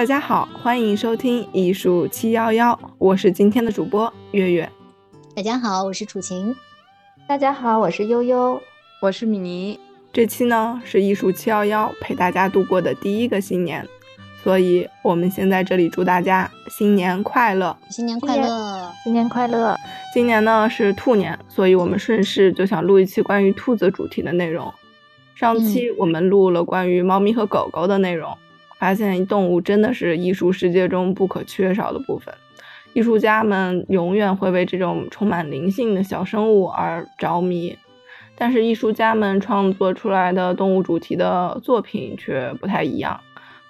大家好，欢迎收听艺术七幺幺，我是今天的主播月月。大家好，我是楚晴。大家好，我是悠悠，我是米妮。这期呢是艺术七幺幺陪大家度过的第一个新年，所以我们先在这里祝大家新年快乐，新年快乐，新年快乐。今年呢是兔年，所以我们顺势就想录一期关于兔子主题的内容。上期我们录了关于猫咪和狗狗的内容，发现动物真的是艺术世界中不可缺少的部分。艺术家们永远会为这种充满灵性的小生物而着迷，但是艺术家们创作出来的动物主题的作品却不太一样。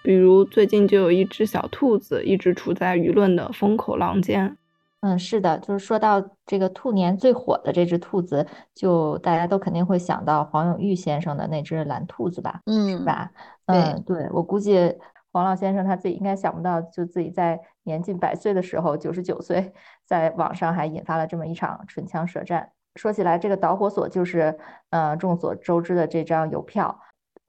比如最近就有一只小兔子一直处在舆论的风口浪尖。嗯，是的，就是说到这个兔年最火的这只兔子，就大家都肯定会想到黄永玉先生的那只蓝兔子吧？嗯，是吧？嗯，对，我估计黄老先生他自己应该想不到，就自己在年近百岁的时候，九十九岁，在网上还引发了这么一场唇枪舌战。说起来，这个导火索就是，呃，众所周知的这张邮票。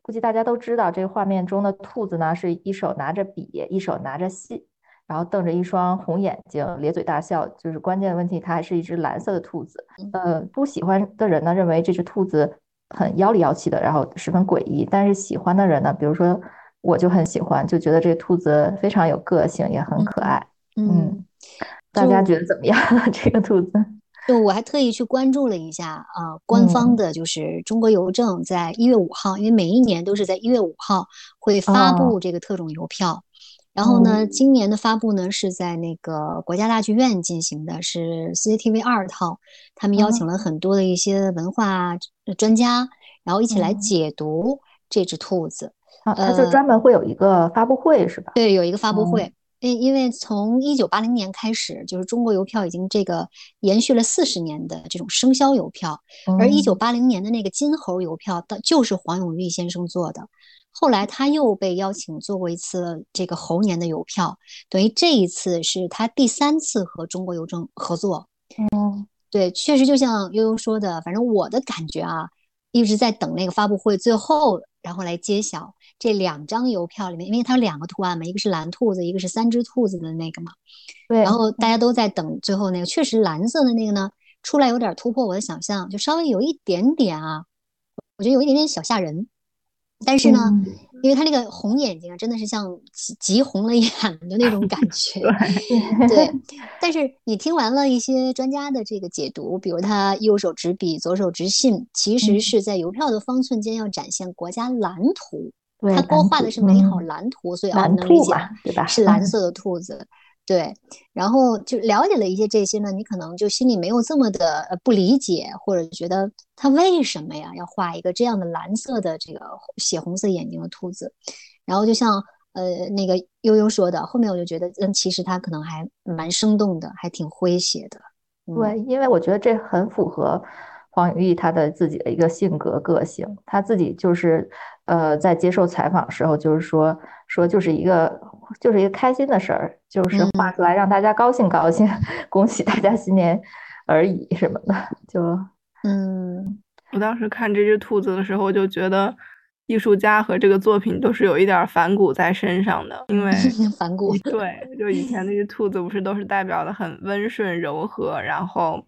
估计大家都知道，这个画面中的兔子呢，是一手拿着笔，一手拿着信。然后瞪着一双红眼睛，咧嘴大笑。就是关键的问题，它还是一只蓝色的兔子。呃，不喜欢的人呢，认为这只兔子很妖里妖气的，然后十分诡异。但是喜欢的人呢，比如说我就很喜欢，就觉得这兔子非常有个性，也很可爱。嗯，大家觉得怎么样？这个兔子？就我还特意去关注了一下啊，官方的就是中国邮政在一月五号，因为每一年都是在一月五号会发布这个特种邮票。然后呢，今年的发布呢是在那个国家大剧院进行的，是 CCTV 二套，他们邀请了很多的一些文化专家，然后一起来解读这只兔子。啊，他就专门会有一个发布会是吧？对，有一个发布会。因因为从一九八零年开始，就是中国邮票已经这个延续了四十年的这种生肖邮票，而一九八零年的那个金猴邮票，的就是黄永玉先生做的。后来他又被邀请做过一次这个猴年的邮票，等于这一次是他第三次和中国邮政合作。嗯，对，确实就像悠悠说的，反正我的感觉啊，一直在等那个发布会最后，然后来揭晓这两张邮票里面，因为它有两个图案嘛，一个是蓝兔子，一个是三只兔子的那个嘛。对。然后大家都在等最后那个，确实蓝色的那个呢，出来有点突破我的想象，就稍微有一点点啊，我觉得有一点点小吓人。但是呢，因为他那个红眼睛啊，真的是像急急红了眼的那种感 觉。对，但是你听完了一些专家的这个解读，比如他右手执笔，左手执信，其实是在邮票的方寸间要展现国家蓝图。他勾画的是美好蓝图，所以啊，能理解，对吧？是蓝色的兔子。对，然后就了解了一些这些呢，你可能就心里没有这么的不理解，或者觉得他为什么呀要画一个这样的蓝色的这个血红色眼睛的兔子？然后就像呃那个悠悠说的，后面我就觉得，嗯，其实他可能还蛮生动的，还挺诙谐的。对，因为我觉得这很符合黄永玉他的自己的一个性格个性，他自己就是呃在接受采访时候就是说说就是一个。就是一个开心的事儿，就是画出来让大家高兴高兴，恭喜大家新年而已什么的。就嗯，我当时看这只兔子的时候，就觉得艺术家和这个作品都是有一点反骨在身上的，因为 反骨。对，就以前那只兔子不是都是代表的很温顺柔和，然后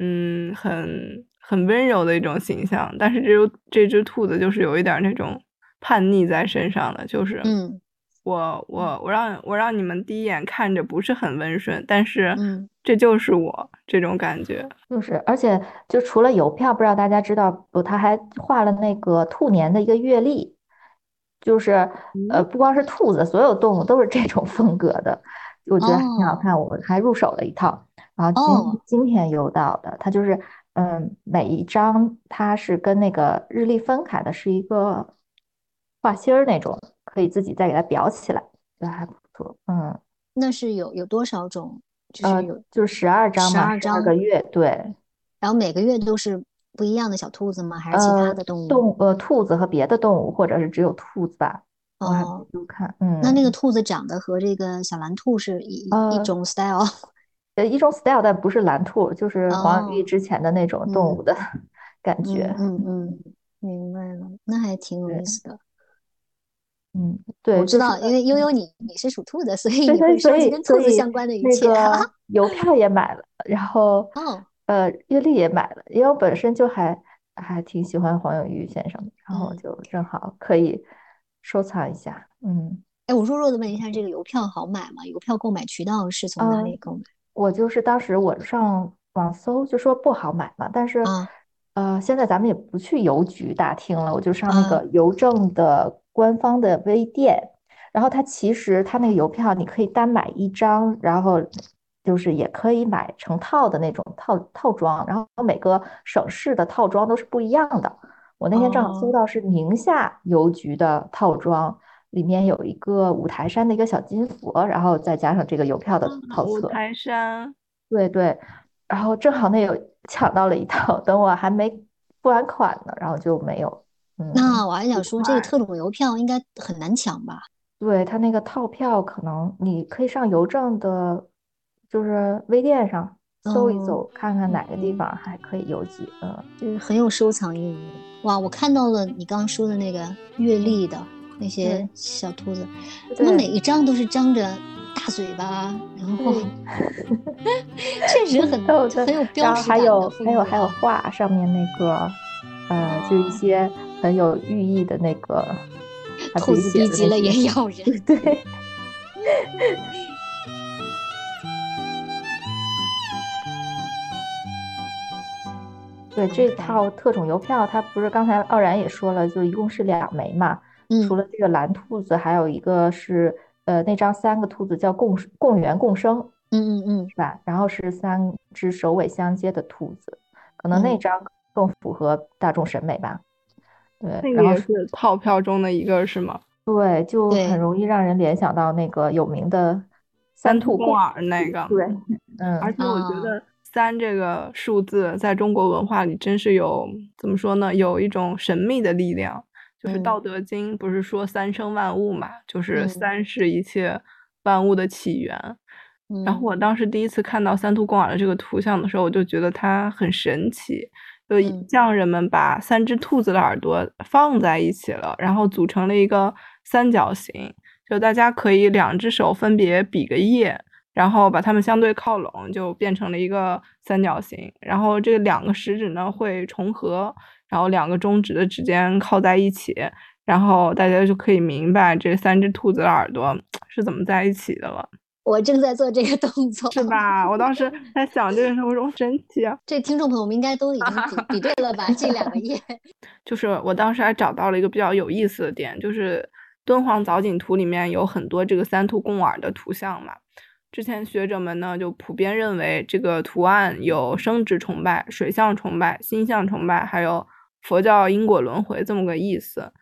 嗯，很很温柔的一种形象，但是这只这只兔子就是有一点那种叛逆在身上的，就是嗯。我我我让我让你们第一眼看着不是很温顺，但是这就是我这种感觉，就是，而且就除了邮票，不知道大家知道不？他还画了那个兔年的一个月历，就是呃，不光是兔子，所有动物都是这种风格的，我觉得挺好看，我还入手了一套，然后今今天邮到的，它就是嗯，每一张它是跟那个日历分开的，是一个画心儿那种。可以自己再给它裱起来，这还不错。嗯，那是有有多少种？就是有，就是十二张嘛，十二个月。对。然后每个月都是不一样的小兔子吗？还是其他的动物？动呃，兔子和别的动物，或者是只有兔子吧？哦，都看。嗯。那那个兔子长得和这个小蓝兔是一一种 style？呃，一种 style，但不是蓝兔，就是黄玉之前的那种动物的感觉。嗯嗯，明白了，那还挺有意思的。嗯，对，我知道，因为悠悠你你是属兔的，所以你会收集跟兔子相关的一切。那 个邮票也买了，然后哦，呃，月历也买了，因为我本身就还还挺喜欢黄永玉先生的，然后就正好可以收藏一下。嗯，哎，我弱弱的问一下，这个邮票好买吗？邮票购买渠道是从哪里购买？我就是当时我上网搜，就说不好买嘛，但是。呃，现在咱们也不去邮局打听了，我就上那个邮政的官方的微店，然后它其实它那个邮票你可以单买一张，然后就是也可以买成套的那种套套装，然后每个省市的套装都是不一样的。我那天正好搜到是宁夏邮局的套装，里面有一个五台山的一个小金佛，然后再加上这个邮票的套册。五台山，对对。然后正好那有抢到了一套，等我还没付完款呢，然后就没有。嗯，那我还想说，这个特种邮票应该很难抢吧？对他那个套票，可能你可以上邮政的，就是微店上搜一搜，看看哪个地方还可以邮寄。嗯，就是很有收藏意义。哇，我看到了你刚刚说的那个月历的那些小兔子，怎么每一张都是张着？大嘴巴，然后 确实很 很有标识感。还有还有还有画上面那个，呃，就一些很有寓意的那个。兔子逼急了也咬人。对。对这套特种邮票，它不是刚才傲然也说了，就一共是两枚嘛。嗯。除了这个蓝兔子，还有一个是。呃，那张三个兔子叫共共圆共生，嗯嗯嗯，是吧？然后是三只首尾相接的兔子，可能那张更符合大众审美吧。对，那个是套票中的一个是吗？对，就很容易让人联想到那个有名的三兔共耳那个。对，嗯。而且我觉得三这个数字在中国文化里真是有怎么说呢？有一种神秘的力量。就是《道德经》不是说三生万物嘛，就是三是一切万物的起源。然后我当时第一次看到三兔共耳的这个图像的时候，我就觉得它很神奇，就匠人们把三只兔子的耳朵放在一起了，然后组成了一个三角形，就大家可以两只手分别比个耶，然后把它们相对靠拢，就变成了一个三角形。然后这两个食指呢会重合。然后两个中指的指尖靠在一起，然后大家就可以明白这三只兔子的耳朵是怎么在一起的了。我正在做这个动作，是吧？我当时 在想这个时候，我说神奇啊！这听众朋友们应该都已经比比对了吧？这两个页，就是我当时还找到了一个比较有意思的点，就是敦煌藻井图里面有很多这个三兔共耳的图像嘛。之前学者们呢就普遍认为这个图案有生殖崇拜、水象崇拜、星象崇拜，还有。佛教因果轮回这么个意思，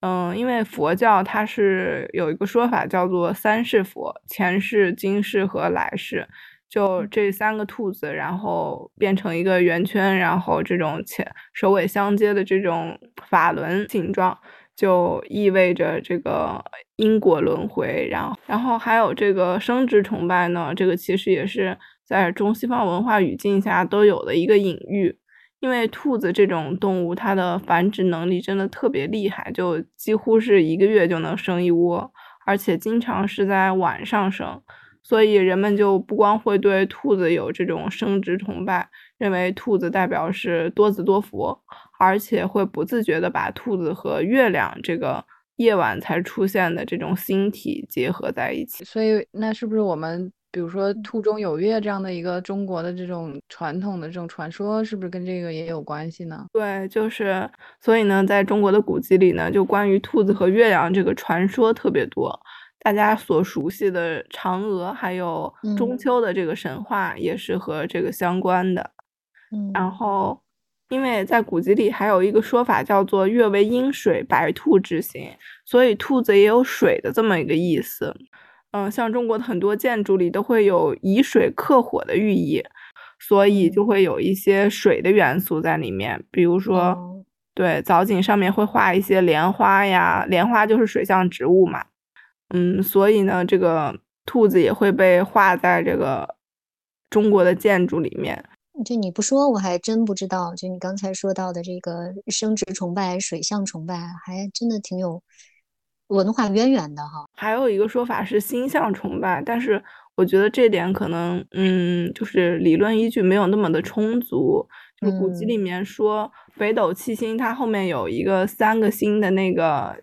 嗯，因为佛教它是有一个说法叫做三世佛，前世、今世和来世，就这三个兔子，然后变成一个圆圈，然后这种前首尾相接的这种法轮形状，就意味着这个因果轮回。然后，然后还有这个生殖崇拜呢，这个其实也是在中西方文化语境下都有的一个隐喻。因为兔子这种动物，它的繁殖能力真的特别厉害，就几乎是一个月就能生一窝，而且经常是在晚上生，所以人们就不光会对兔子有这种生殖崇拜，认为兔子代表是多子多福，而且会不自觉的把兔子和月亮这个夜晚才出现的这种星体结合在一起。所以，那是不是我们？比如说“兔中有月”这样的一个中国的这种传统的这种传说，是不是跟这个也有关系呢？对，就是所以呢，在中国的古籍里呢，就关于兔子和月亮这个传说特别多。大家所熟悉的嫦娥，还有中秋的这个神话，也是和这个相关的。嗯，然后，因为在古籍里还有一个说法叫做“月为阴水，白兔之形”，所以兔子也有水的这么一个意思。嗯，像中国的很多建筑里都会有以水克火的寓意，所以就会有一些水的元素在里面。比如说，对藻井上面会画一些莲花呀，莲花就是水象植物嘛。嗯，所以呢，这个兔子也会被画在这个中国的建筑里面。就你不说，我还真不知道。就你刚才说到的这个生殖崇拜、水象崇拜，还真的挺有。文化渊源的哈。还有一个说法是星象崇拜，但是我觉得这点可能，嗯，就是理论依据没有那么的充足。就是古籍里面说北斗七星，它后面有一个三个星的那个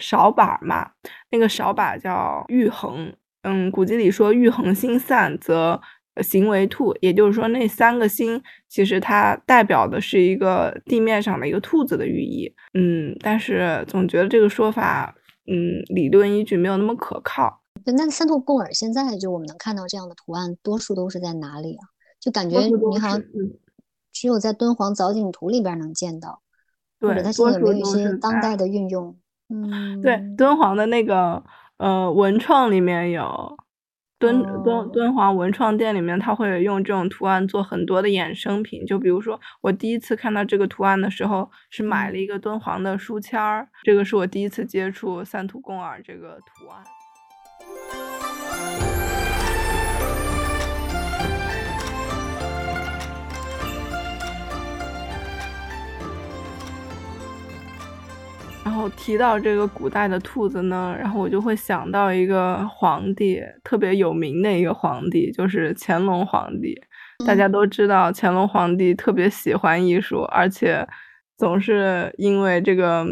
勺把嘛，那个勺把叫玉衡。嗯，古籍里说玉衡星散则。行为兔，也就是说那三个星其实它代表的是一个地面上的一个兔子的寓意。嗯，但是总觉得这个说法，嗯，理论依据没有那么可靠。那三头贡耳现在就我们能看到这样的图案，多数都是在哪里啊？就感觉你好像只有在敦煌藻井图里边能见到，或者它现在有一些当代的运用？嗯，对，敦煌的那个呃文创里面有。敦敦敦煌文创店里面，他会用这种图案做很多的衍生品。就比如说，我第一次看到这个图案的时候，是买了一个敦煌的书签儿。这个是我第一次接触三图共耳这个图案。然后提到这个古代的兔子呢，然后我就会想到一个皇帝，特别有名的一个皇帝，就是乾隆皇帝。大家都知道，乾隆皇帝特别喜欢艺术，而且总是因为这个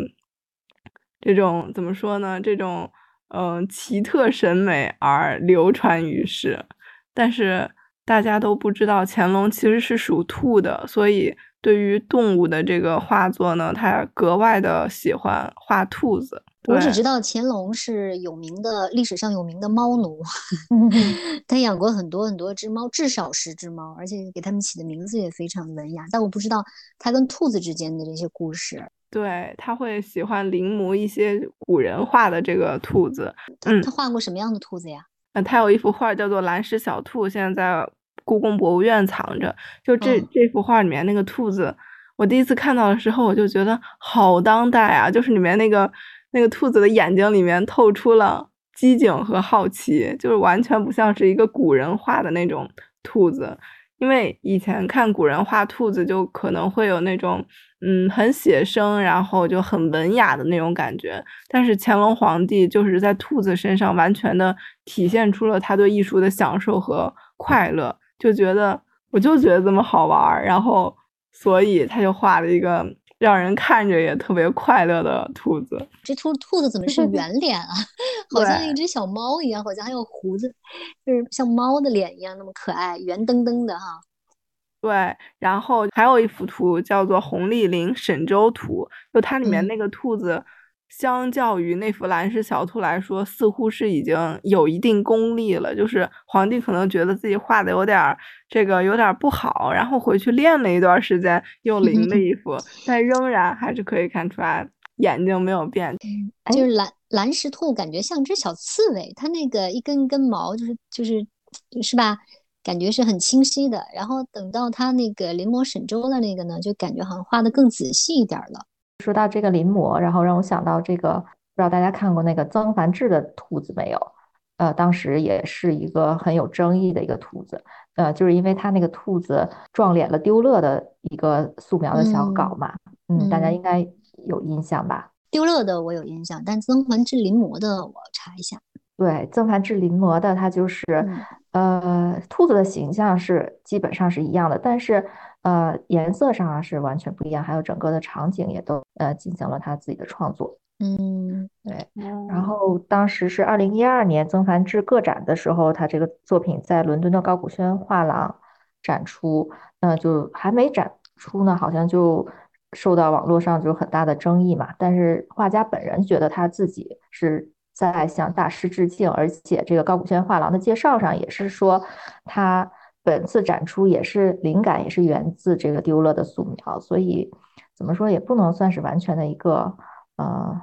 这种怎么说呢？这种嗯奇特审美而流传于世。但是大家都不知道，乾隆其实是属兔的，所以。对于动物的这个画作呢，他格外的喜欢画兔子。我只知道乾隆是有名的，历史上有名的猫奴，他养过很多很多只猫，至少十只猫，而且给他们起的名字也非常文雅。但我不知道他跟兔子之间的这些故事。对他会喜欢临摹一些古人画的这个兔子。嗯，他画过什么样的兔子呀？嗯，他有一幅画叫做《蓝石小兔》，现在在。故宫博物院藏着，就这这幅画里面那个兔子，我第一次看到的时候，我就觉得好当代啊！就是里面那个那个兔子的眼睛里面透出了机警和好奇，就是完全不像是一个古人画的那种兔子。因为以前看古人画兔子，就可能会有那种嗯很写生，然后就很文雅的那种感觉。但是乾隆皇帝就是在兔子身上完全的体现出了他对艺术的享受和快乐。就觉得，我就觉得这么好玩儿，然后所以他就画了一个让人看着也特别快乐的兔子。这兔兔子怎么是 圆脸啊？好像一只小猫一样，好像还有胡子，就是像猫的脸一样那么可爱，圆噔噔的哈。对，然后还有一幅图叫做《红丽林沈周图》，就它里面那个兔子。相较于那幅蓝石小兔来说，似乎是已经有一定功力了。就是皇帝可能觉得自己画的有点这个有点不好，然后回去练了一段时间，又临了一幅，但仍然还是可以看出来眼睛没有变。就是蓝蓝石兔感觉像只小刺猬，它那个一根根毛就是就是是吧？感觉是很清晰的。然后等到它那个临摹沈周的那个呢，就感觉好像画的更仔细一点了。说到这个临摹，然后让我想到这个，不知道大家看过那个曾梵志的兔子没有？呃，当时也是一个很有争议的一个兔子，呃，就是因为他那个兔子撞脸了丢乐的一个素描的小稿嘛，嗯，大家应该有印象吧？丢乐的我有印象，但曾梵志临摹的我查一下。对，曾梵志临摹的他就是，呃，兔子的形象是基本上是一样的，但是。呃，颜色上啊是完全不一样，还有整个的场景也都呃进行了他自己的创作。嗯，对。然后当时是二零一二年曾梵志个展的时候，他这个作品在伦敦的高古轩画廊展出，那就还没展出呢，好像就受到网络上就很大的争议嘛。但是画家本人觉得他自己是在向大师致敬，而且这个高古轩画廊的介绍上也是说他。本次展出也是灵感，也是源自这个丢勒的素描，所以怎么说也不能算是完全的一个呃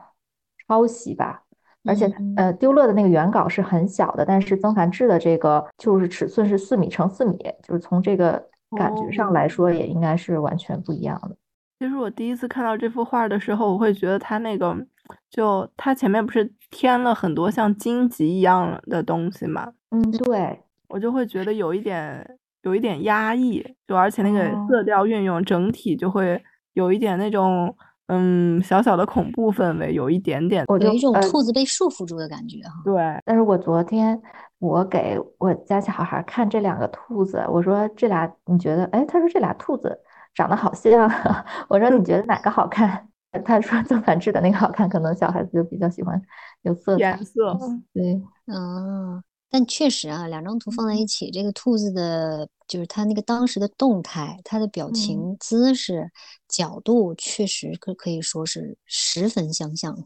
抄袭吧。而且呃，丢勒的那个原稿是很小的，但是曾梵志的这个就是尺寸是四米乘四米，就是从这个感觉上来说，也应该是完全不一样的。其实我第一次看到这幅画的时候，我会觉得它那个就它前面不是添了很多像荆棘一样的东西吗？嗯，对。我就会觉得有一点有一点压抑，就而且那个色调运用整体就会有一点那种嗯小小的恐怖氛围，有一点点，我就有一种呃兔子被束缚住的感觉哈。对，但是我昨天我给我家小孩儿看这两个兔子，我说这俩你觉得？哎，他说这俩兔子长得好像啊，我说你觉得哪个好看？他说曾梵志的那个好看，可能小孩子就比较喜欢有色彩。颜色，对，嗯，但确实啊，两张图放在一起，这个兔子的，就是它那个当时的动态，它的表情、姿势、角度，确实可可以说是十分相像哈。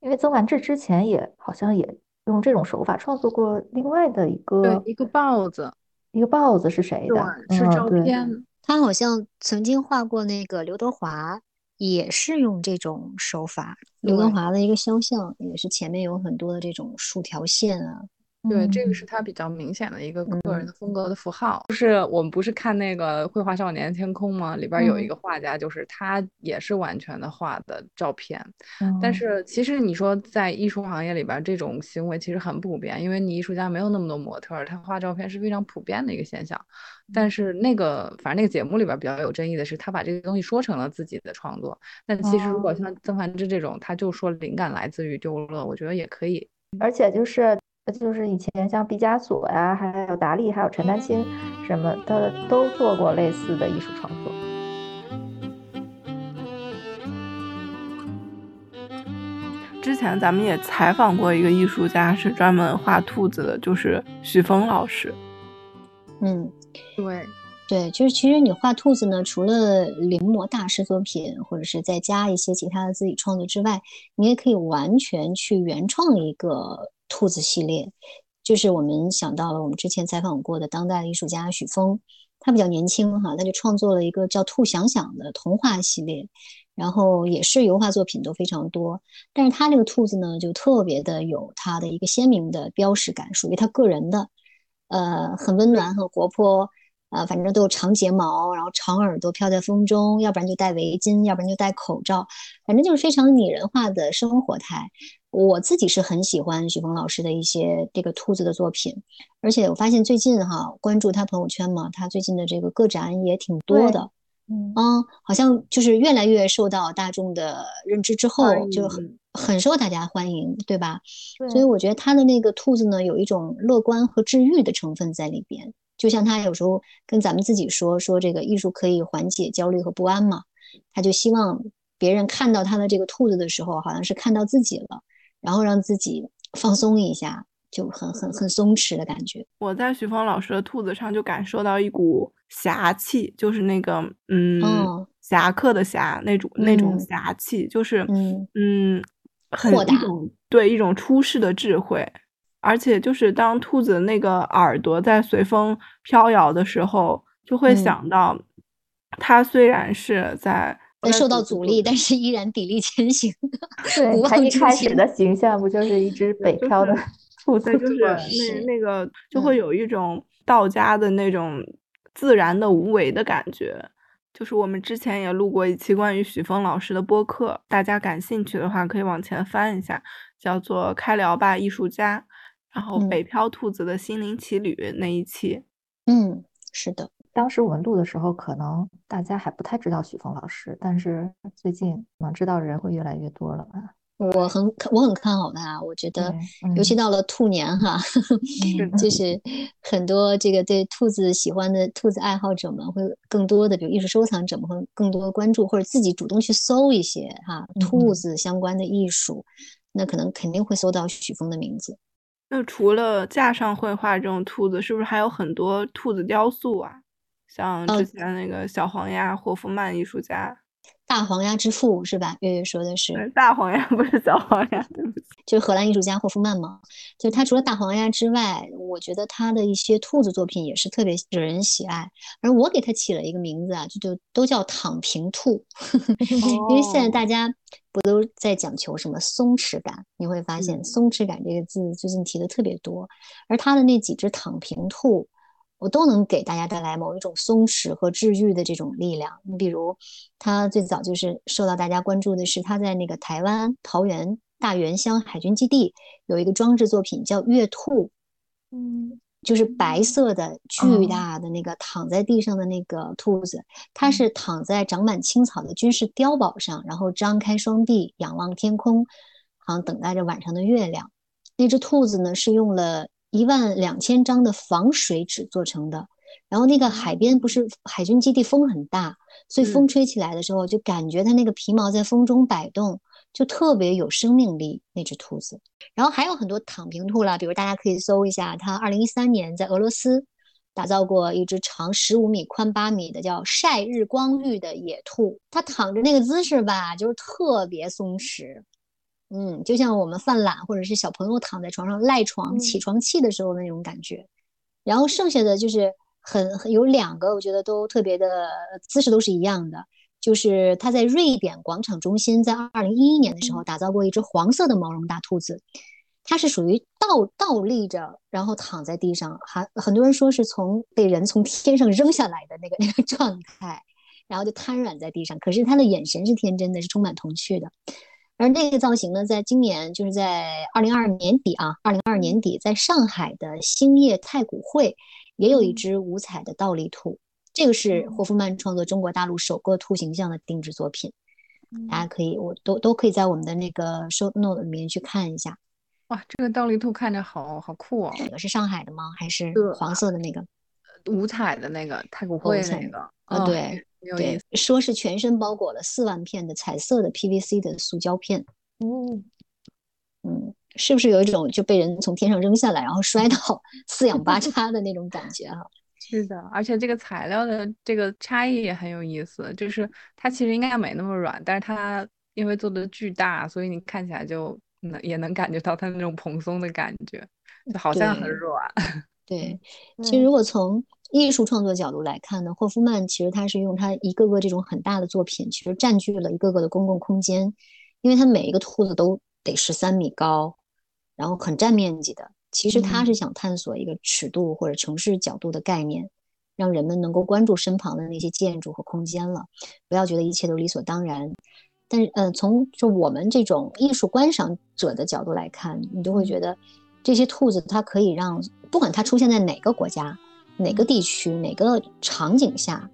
因为曾梵志之前也好像也用这种手法创作过另外的一对个，一个豹子，一个豹子是谁的？是照片。他好像曾经画过那个刘德华，也是用这种手法。刘德华的一个肖像，也是前面有很多的这种竖条线啊。对，这个嗯是他比较明显的一个个人的风格的符号。就是我们不是看那个《绘画少年天空》吗？里边有一嗯个画家，就是他也是完全的画的照片。嗯但是其实你说在艺术行业里边，这种行为其实很普遍，因为你艺术家没有那么多模特儿，他画照片是非常普遍的一个现象。但是那个反正那个节目里边比较有争议的是，他把这个东西说成了自己的创作。但其实如果像曾梵志这种，他就说灵感来自于丢勒，我觉得也可以。而且就是就是以前像毕加索呀，还有达利，还有陈丹青什么的，都做过类似的艺术创作。之前咱们也采访过一个艺术家，是专门画兔子的，就是徐峰老师。嗯，对，对，就是其实你画兔子呢，除了临摹大师作品，或者是再加一些其他的自己创作之外，你也可以完全去原创一个兔子系列。就是我们想到了我们之前采访过的当代艺术家许峰，他比较年轻哈，他就创作了一个叫《兔想想》的童话系列，然后也是油画作品都非常多。但是他这个兔子呢，就特别的有他的一个鲜明的标识感，属于他个人的。呃，很温暖，很活泼，啊、反正都有长睫毛，然后长耳朵飘在风中，要不然就戴围巾，要不然就戴口罩，反正就是非常拟人化的生活态。我自己是很喜欢许峰老师的一些这个兔子的作品，而且我发现最近哈，关注他朋友圈嘛，他最近的这个个展也挺多的，嗯啊，好像就是越来越受到大众的认知之后欢，就迎很很受大家欢迎，对吧？对所以我觉得他的那个兔子呢，有一种乐观和治愈的成分在里边。就像他有时候跟咱们自己说说这个艺术可以缓解焦虑和不安嘛，他就希望别人看到他的这个兔子的时候，好像是看到自己了，然后让自己放松一下，就很很很松弛的感觉。我在徐峰老师的兔子上就感受到一股侠气，就是那个嗯，哦侠客的侠那种那种嗯。侠气，就是嗯嗯，很豁达对一种出世的智慧，而且就是当兔子那个耳朵在随风飘摇的时候，就会嗯。想到，它虽然是在在受到阻力，但是依然砥砺前行。对，不他一开始的形象不就是一只北漂的 兔子，就是？那是那个就嗯会有一种道家的那种自然的无为的感觉。就是我们之前也录过一期关于许峰老师的播客，大家感兴趣的话可以往前翻一下，叫做《开聊吧艺术家》，然后嗯北漂兔子的心灵奇旅那一期。嗯，是的，当时我们录的时候，可能大家还不太知道许峰老师，但是最近可能知道人会越来越多了吧？我很看我很看好他，我觉得，尤其嗯到了兔年哈，嗯就是很多这个对兔子喜欢的兔子爱好者们会更多的，比如艺术收藏者们会更多的关注，或者自己主动去搜一些哈嗯兔嗯子相关的艺术，那可能肯定会搜到许峰的名字。那除了架上绘画这种兔子，是不是还有很多兔子雕塑啊？像呃之前那个小黄鸭霍夫曼艺术家，大黄鸭之父是吧？月月说的是，大黄鸭 不是小黄鸭，对不起。就是荷兰艺术家霍夫曼嘛，就他除了大黄鸭之外，我觉得他的一些兔子作品也是特别惹人喜爱。而我给他起了一个名字啊，就就都叫躺平兔，因为现在哦大家不都在讲求什么松弛感？你会发现“嗯松弛感”这个字最近提的特别多，而他的那几只躺平兔。我都能给大家带来某一种松弛和治愈的这种力量。你比如，他最早就是受到大家关注的是他在那个台湾桃园大园乡海军基地有一个装置作品叫月兔，嗯，就是白色的巨大的那个躺在地上的那个兔子，它是躺在长满青草的军事碉堡上，然后张开双臂仰望天空，好像等待着晚上的月亮。那只兔子呢，是用了一万两千张的防水纸做成的。然后那个海边不是海军基地，风很大，所以风吹起来的时候，就感觉它那个皮毛在风中摆动。就特别有生命力那只兔子，然后还有很多躺平兔啦，比如大家可以搜一下，它二零一三年在俄罗斯打造过一只长十五米、宽八米的叫晒日光浴的野兔，它躺着那个姿势吧，就是特别松弛，嗯，就像我们犯懒或者是小朋友躺在床上赖床起床气的时候那种感觉。然后剩下的就是很有两个，我觉得都特别的姿势都是一样的。就是他在瑞典广场中心，在二零一一年的时候打造过一只黄色的毛绒大兔子，它是属于倒倒立着，然后躺在地上，还很多人说是从被人从天上扔下来的那个那个状态，然后就瘫软在地上。可是他的眼神是天真的，是充满童趣的。而那个造型呢，在今年就是在二零二二年底啊，二零二二年底在上海的兴业太古汇也有一只五彩的倒立兔。这个是霍夫曼创作中国大陆首个兔形象的定制作品，大家可以，我都都可以在我们的那个 show note 里面去看一下。哇，这个倒立兔看着好好酷哦！哪个是上海的吗？还是黄色的那个？五彩的那个太古汇那个？啊，对对，说是全身包裹了四万片的彩色的 PVC 的塑胶片。嗯嗯，是不是有一种就被人从天上扔下来，然后摔到 四仰八叉的那种感觉哈？是的，而且这个材料的这个差异也很有意思，就是它其实应该没那么软，但是它因为做的巨大，所以你看起来就能也能感觉到它那种蓬松的感觉，就好像很软。对，其实如果从艺术创作角度来看呢，霍夫曼其实他是用他一个个这种很大的作品，其实占据了一个个的公共空间，因为他每一个兔子都得十三米高，然后很占面积的。其实他是想探索一个尺度或者城市角度的概念，让人们能够关注身旁的那些建筑和空间了，不要觉得一切都理所当然。但是，嗯，从就我们这种艺术观赏者的角度来看，你就会觉得这些兔子它可以让不管它出现在哪个国家、哪个地区、哪个场景下，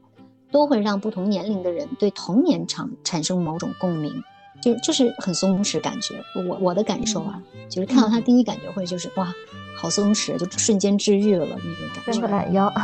都会让不同年龄的人对童年产产生某种共鸣。就就是很松弛感觉，我我的感受啊，就是看到他第一感觉会就是哇，好松弛，就瞬间治愈了那种感觉。伸个懒腰。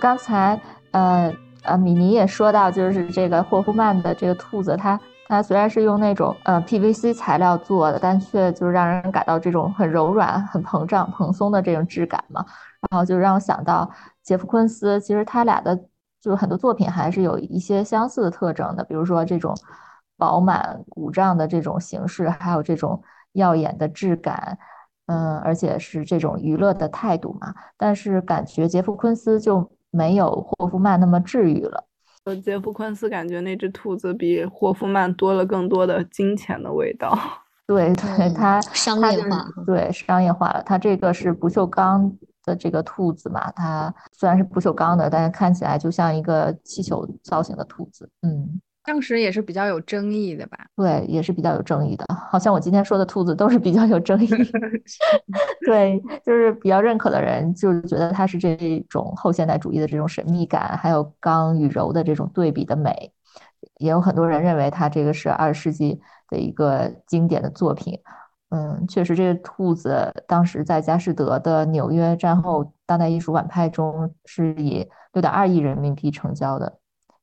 刚才呃呃，米妮也说到，就是这个霍夫曼的这个兔子，它。它虽然是用那种呃 PVC 材料做的，但却就是让人感到这种很柔软、很膨胀、蓬松的这种质感嘛。然后就让我想到杰夫·昆斯，其实他俩的就很多作品还是有一些相似的特征的，比如说这种饱满鼓胀的这种形式，还有这种耀眼的质感，嗯，而且是这种娱乐的态度嘛。但是感觉杰夫·昆斯就没有霍夫曼那么治愈了。呃，杰夫·昆斯感觉那只兔子比霍夫曼多了更多的金钱的味道。对，对，它商业化，对，商业化了。它这个是不锈钢的这个兔子嘛？它虽然是不锈钢的，但是看起来就像一个气球造型的兔子。嗯。当时也是比较有争议的吧？对，也是比较有争议的。好像我今天说的兔子都是比较有争议。对，就是比较认可的人，就是觉得它是这种后现代主义的这种神秘感，还有刚与柔的这种对比的美。也有很多人认为它这个是二十世纪的一个经典的作品。嗯，确实，这个兔子当时在佳士得的纽约战后当代艺术晚派中是以六点二亿人民币成交的。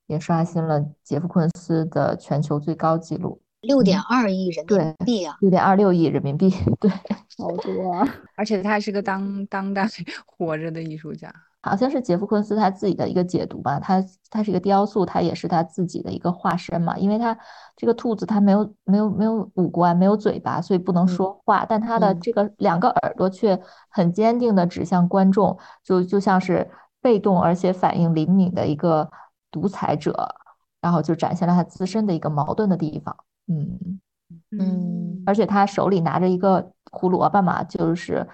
也刷新了杰夫·昆斯的全球最高纪录，六点二亿人民币啊，六点二六亿人民币，对，好多。啊！而且他还是个当当代 活着的艺术家，好像是杰夫·昆斯他自己的一个解读吧。他他是一个雕塑，他也是他自己的一个化身嘛。因为他这个兔子，他没有没有没有五官，没有嘴巴，所以不能说话，但他的这个两个耳朵却很坚定的指向观众，就就像是被动而且反应灵敏的一个。独裁者，然后就展现了他自身的一个矛盾的地方。嗯嗯，而且他手里拿着一个胡萝卜嘛，就是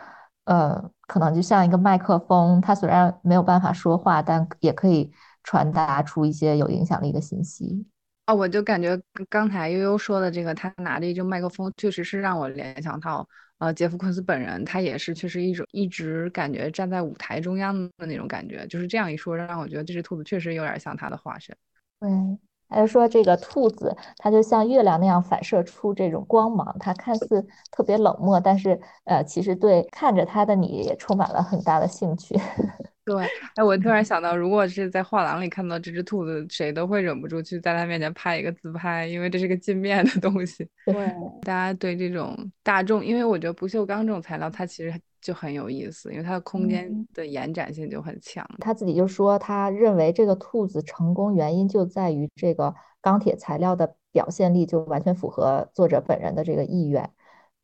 呃，可能就像一个麦克风。他虽然没有办法说话，但也可以传达出一些有影响力的信息。啊，我就感觉刚才悠悠说的这个，他拿着一支麦克风，确实是让我联想到，呃，杰夫·昆斯本人，他也是确实一种一直感觉站在舞台中央的那种感觉。就是这样一说，让我觉得这只兔子确实有点像他的化身。对，还是说这个兔子，它就像月亮那样反射出这种光芒，它看似特别冷漠，但是呃，其实对看着它的你也充满了很大的兴趣。对，哎，我突然想到，如果是在画廊里看到这只兔子，谁都会忍不住去在它面前拍一个自拍，因为这是个镜面的东西。对，大家对这种大众，因为我觉得不锈钢这种材料，它其实就很有意思，因为它的空间的延展性就很强。他自己就说，他认为这个兔子成功原因就在于这个钢铁材料的表现力就完全符合作者本人的这个意愿。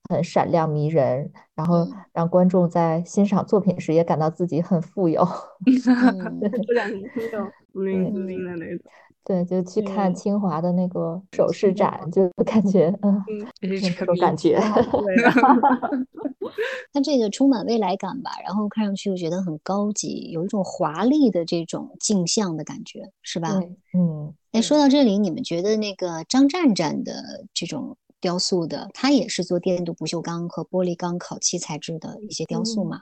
很闪亮迷人，然后让观众在欣赏作品时也感到自己很富有。对，就去看清华的那个首饰展，就感觉嗯，这种感觉。它这个充满未来感吧，然后看上去又觉得很高级，有一种华丽的这种镜像的感觉，是吧？嗯。哎，说到这里，你们觉得那个张湛湛的这种？雕塑的，他也是做电镀不锈钢和玻璃钢烤漆材质的一些雕塑嘛。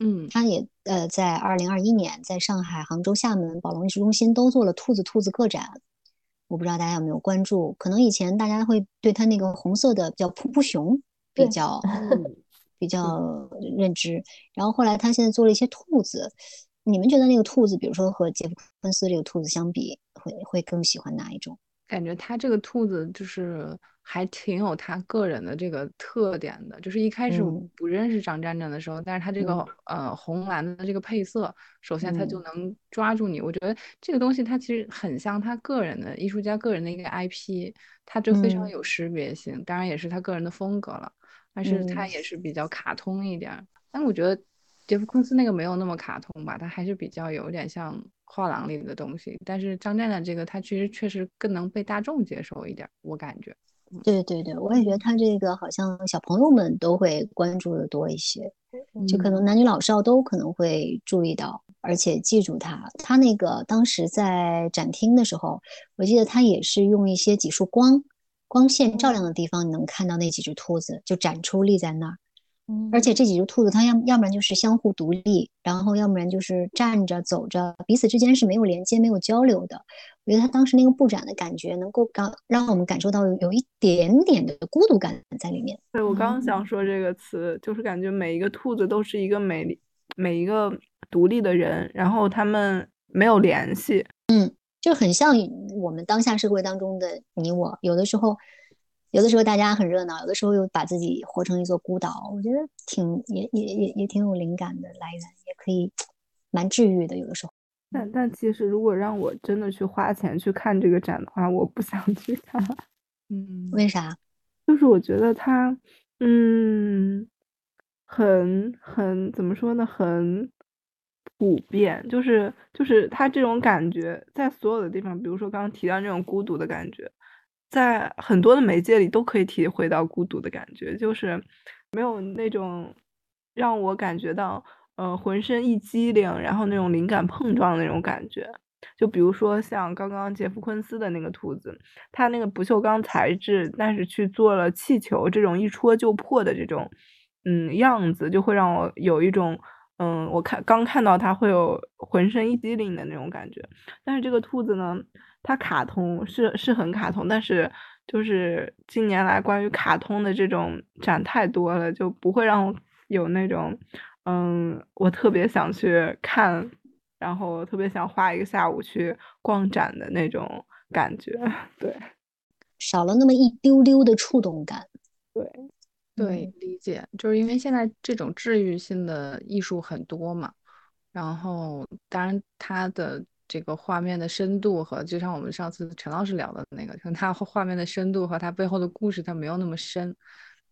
嗯，他也呃，在二零二一年在上海、杭州、厦门宝龙艺术中心都做了兔子兔子个展。我不知道大家有没有关注，可能以前大家会对他那个红色的叫噗噗熊比较比较认知，然后后来他现在做了一些兔子。你们觉得那个兔子，比如说和杰夫·昆斯这个兔子相比，会会更喜欢哪一种？感觉他这个兔子就是。还挺有他个人的这个特点的，就是一开始不认识张占占的时候，但是他这个呃红蓝的这个配色，首先他就能抓住你。我觉得这个东西它其实很像他个人的艺术家个人的一个 IP，他就非常有识别性，当然也是他个人的风格了。但是他也是比较卡通一点，但我觉得杰夫昆斯那个没有那么卡通吧，他还是比较有点像画廊里的东西。但是张占占这个他其实确实更能被大众接受一点，我感觉。对对对，我也觉得他这个好像小朋友们都会关注的多一些，就可能男女老少都可能会注意到，而且记住他。他那个当时在展厅的时候，我记得他也是用一些几束光光线照亮的地方，你能看到那几只兔子就展出立在那儿。而且这几只兔子，它要要不然就是相互独立，然后要不然就是站着走着，彼此之间是没有连接、没有交流的。我觉得他当时那个布展的感觉，能够感让我们感受到有一点点的孤独感在里面。对我刚刚想说这个词，就是感觉每一个兔子都是一个美丽每一个独立的人，然后他们没有联系。嗯，就很像我们当下社会当中的你我，有的时候。有的时候大家很热闹，有的时候又把自己活成一座孤岛，我觉得挺也也也也挺有灵感的来源，也可以蛮治愈的。有的时候，但但其实如果让我真的去花钱去看这个展的话，我不想去看。嗯，为啥？就是我觉得它，嗯，很很怎么说呢？很普遍，就是就是它这种感觉在所有的地方，比如说刚刚提到那种孤独的感觉。在很多的媒介里都可以体会到孤独的感觉，就是没有那种让我感觉到呃浑身一激灵，然后那种灵感碰撞的那种感觉。就比如说像刚刚杰夫昆斯的那个兔子，它那个不锈钢材质，但是去做了气球这种一戳就破的这种嗯样子，就会让我有一种嗯我看刚看到它会有浑身一激灵的那种感觉。但是这个兔子呢？它卡通是是很卡通，但是就是近年来关于卡通的这种展太多了，就不会让我有那种，嗯，我特别想去看，然后特别想花一个下午去逛展的那种感觉。对，少了那么一丢丢的触动感。对，对，理解，就是因为现在这种治愈性的艺术很多嘛，然后当然它的。这个画面的深度和就像我们上次陈老师聊的那个，像它画面的深度和它背后的故事，它没有那么深，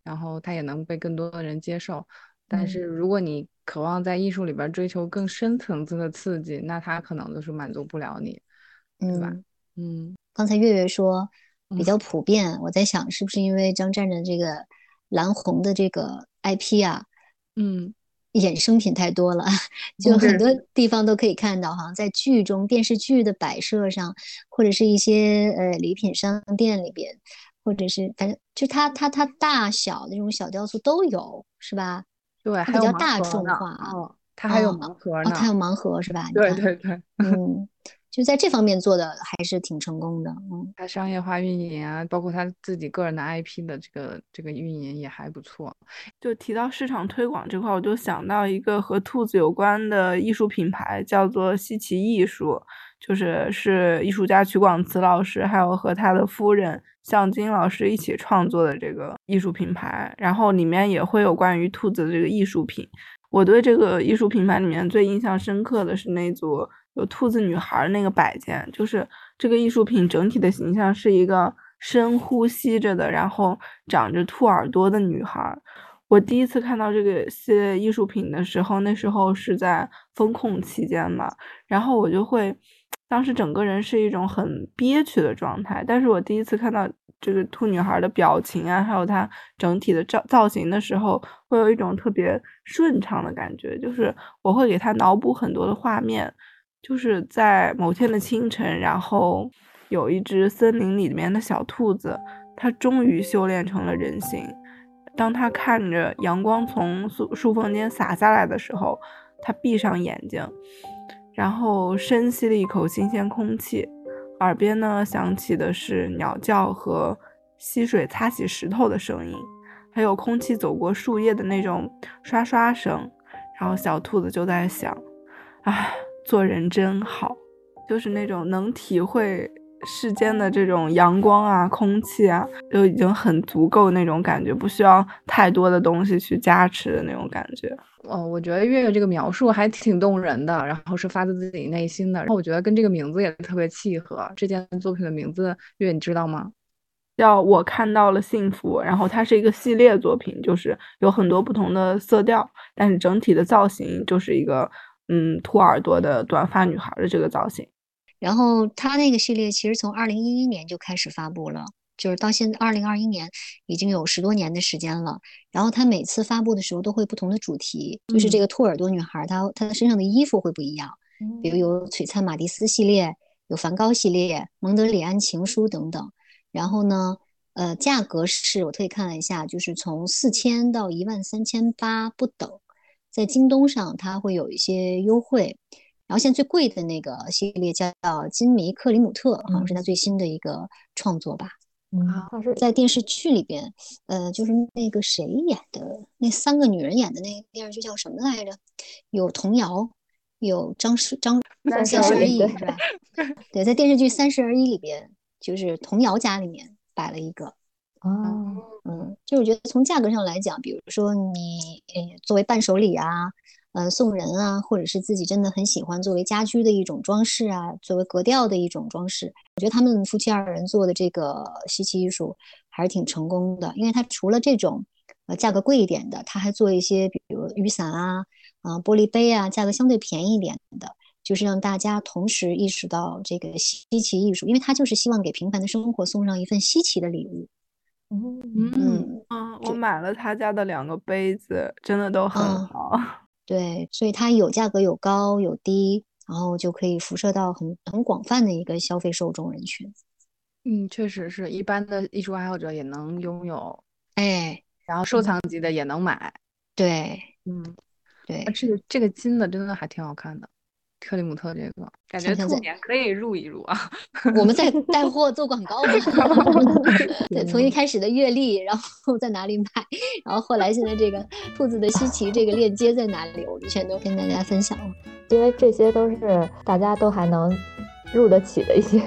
然后它也能被更多的人接受。但是如果你渴望在艺术里边追求更深层次的刺激，那它可能就是满足不了你，对吧？嗯，刚才月月说比较普遍，我在想是不是因为张占的这个蓝红的这个 IP 啊？嗯。衍生品太多了，就很多地方都可以看到，好像在剧中电视剧的摆设上，或者是一些呃礼品商店里边，或者是反正就它它它大小的这种小雕塑都有，是吧？对，比较大众化哦，它还有盲盒呢，它有盲盒是吧？对对对，嗯。就在这方面做的还是挺成功的，嗯，他商业化运营啊，包括他自己个人的 IP 的这个这个运营也还不错。就提到市场推广这块，我就想到一个和兔子有关的艺术品牌，叫做西奇艺术，就是是艺术家曲广慈老师还有和他的夫人向金老师一起创作的这个艺术品牌，然后里面也会有关于兔子的这个艺术品。我对这个艺术品牌里面最印象深刻的是那组。有兔子女孩那个摆件，就是这个艺术品整体的形象是一个深呼吸着的，然后长着兔耳朵的女孩。我第一次看到这个系列艺术品的时候，那时候是在风控期间嘛，然后我就会，当时整个人是一种很憋屈的状态。但是我第一次看到这个兔女孩的表情啊，还有她整体的造造型的时候，会有一种特别顺畅的感觉，就是我会给她脑补很多的画面。就是在某天的清晨，然后有一只森林里面的小兔子，它终于修炼成了人形。当它看着阳光从树树缝间洒下来的时候，它闭上眼睛，然后深吸了一口新鲜空气，耳边呢响起的是鸟叫和溪水擦洗石头的声音，还有空气走过树叶的那种刷刷声。然后小兔子就在想，唉。做人真好，就是那种能体会世间的这种阳光啊、空气啊，就已经很足够那种感觉，不需要太多的东西去加持的那种感觉。哦，我觉得月月这个描述还挺动人的，然后是发自自己内心的，然后我觉得跟这个名字也特别契合。这件作品的名字，月你知道吗？叫我看到了幸福。然后它是一个系列作品，就是有很多不同的色调，但是整体的造型就是一个。嗯，兔耳朵的短发女孩的这个造型，然后它那个系列其实从二零一一年就开始发布了，就是到现在二零二一年已经有十多年的时间了。然后它每次发布的时候都会不同的主题，就是这个兔耳朵女孩，她她身上的衣服会不一样，比如有璀璨马蒂斯系列，有梵高系列，蒙德里安情书等等。然后呢，呃，价格是我特意看了一下，就是从四千到一万三千八不等。在京东上，它会有一些优惠。然后现在最贵的那个系列叫金迷克里姆特，好像是他最新的一个创作吧。啊，在电视剧里边，呃，就是那个谁演的，那三个女人演的那个电视剧叫什么来着？有童谣，有张诗张三十而已是吧？对，在电视剧《三十而已》里边，就是童谣家里面摆了一个。哦，嗯，就我觉得从价格上来讲，比如说你，呃，作为伴手礼啊，呃，送人啊，或者是自己真的很喜欢作为家居的一种装饰啊，作为格调的一种装饰，我觉得他们夫妻二人做的这个稀奇艺术还是挺成功的，因为它除了这种，呃，价格贵一点的，他还做一些，比如雨伞啊，啊，玻璃杯啊，价格相对便宜一点的，就是让大家同时意识到这个稀奇艺术，因为他就是希望给平凡的生活送上一份稀奇的礼物。嗯嗯嗯，我买了他家的两个杯子，真的都很好。对，所以它有价格有高有低，然后就可以辐射到很很广泛的一个消费受众人群。嗯，确实是一般的艺术爱好者也能拥有，哎，然后收藏级的也能买。对，嗯，对，这个这个金的真的还挺好看的。克里姆特这个感觉兔年可以入一入啊！我们在 带货做广告嘛？对，从一开始的阅历，然后在哪里买，然后后来现在这个兔子的稀奇这个链接在哪里，我们全都跟大家分享了。因为这些都是大家都还能入得起的一些，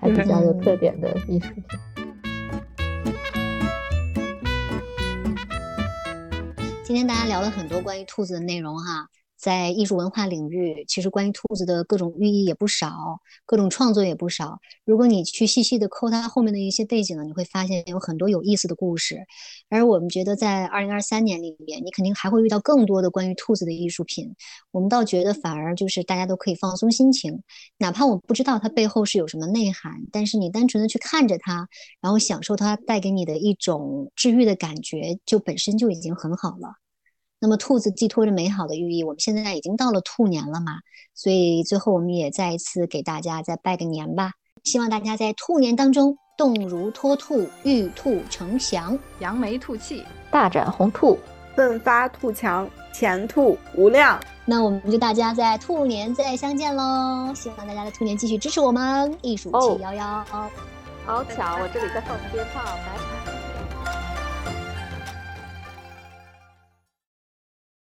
还比较有特点的艺术品。今天大家聊了很多关于兔子的内容哈。在艺术文化领域，其实关于兔子的各种寓意也不少，各种创作也不少。如果你去细细的抠它后面的一些背景呢，你会发现有很多有意思的故事。而我们觉得，在二零二三年里面，你肯定还会遇到更多的关于兔子的艺术品。我们倒觉得，反而就是大家都可以放松心情，哪怕我不知道它背后是有什么内涵，但是你单纯的去看着它，然后享受它带给你的一种治愈的感觉，就本身就已经很好了。那么兔子寄托着美好的寓意，我们现在已经到了兔年了嘛，所以最后我们也再一次给大家再拜个年吧。希望大家在兔年当中动如脱兔，玉兔呈祥，扬眉吐气，大展宏兔，奋发图强，前途无量。那我们就大家在兔年再相见喽！希望大家在兔年继续支持我们艺术七幺幺。好巧，我这里在放鞭炮，拜拜。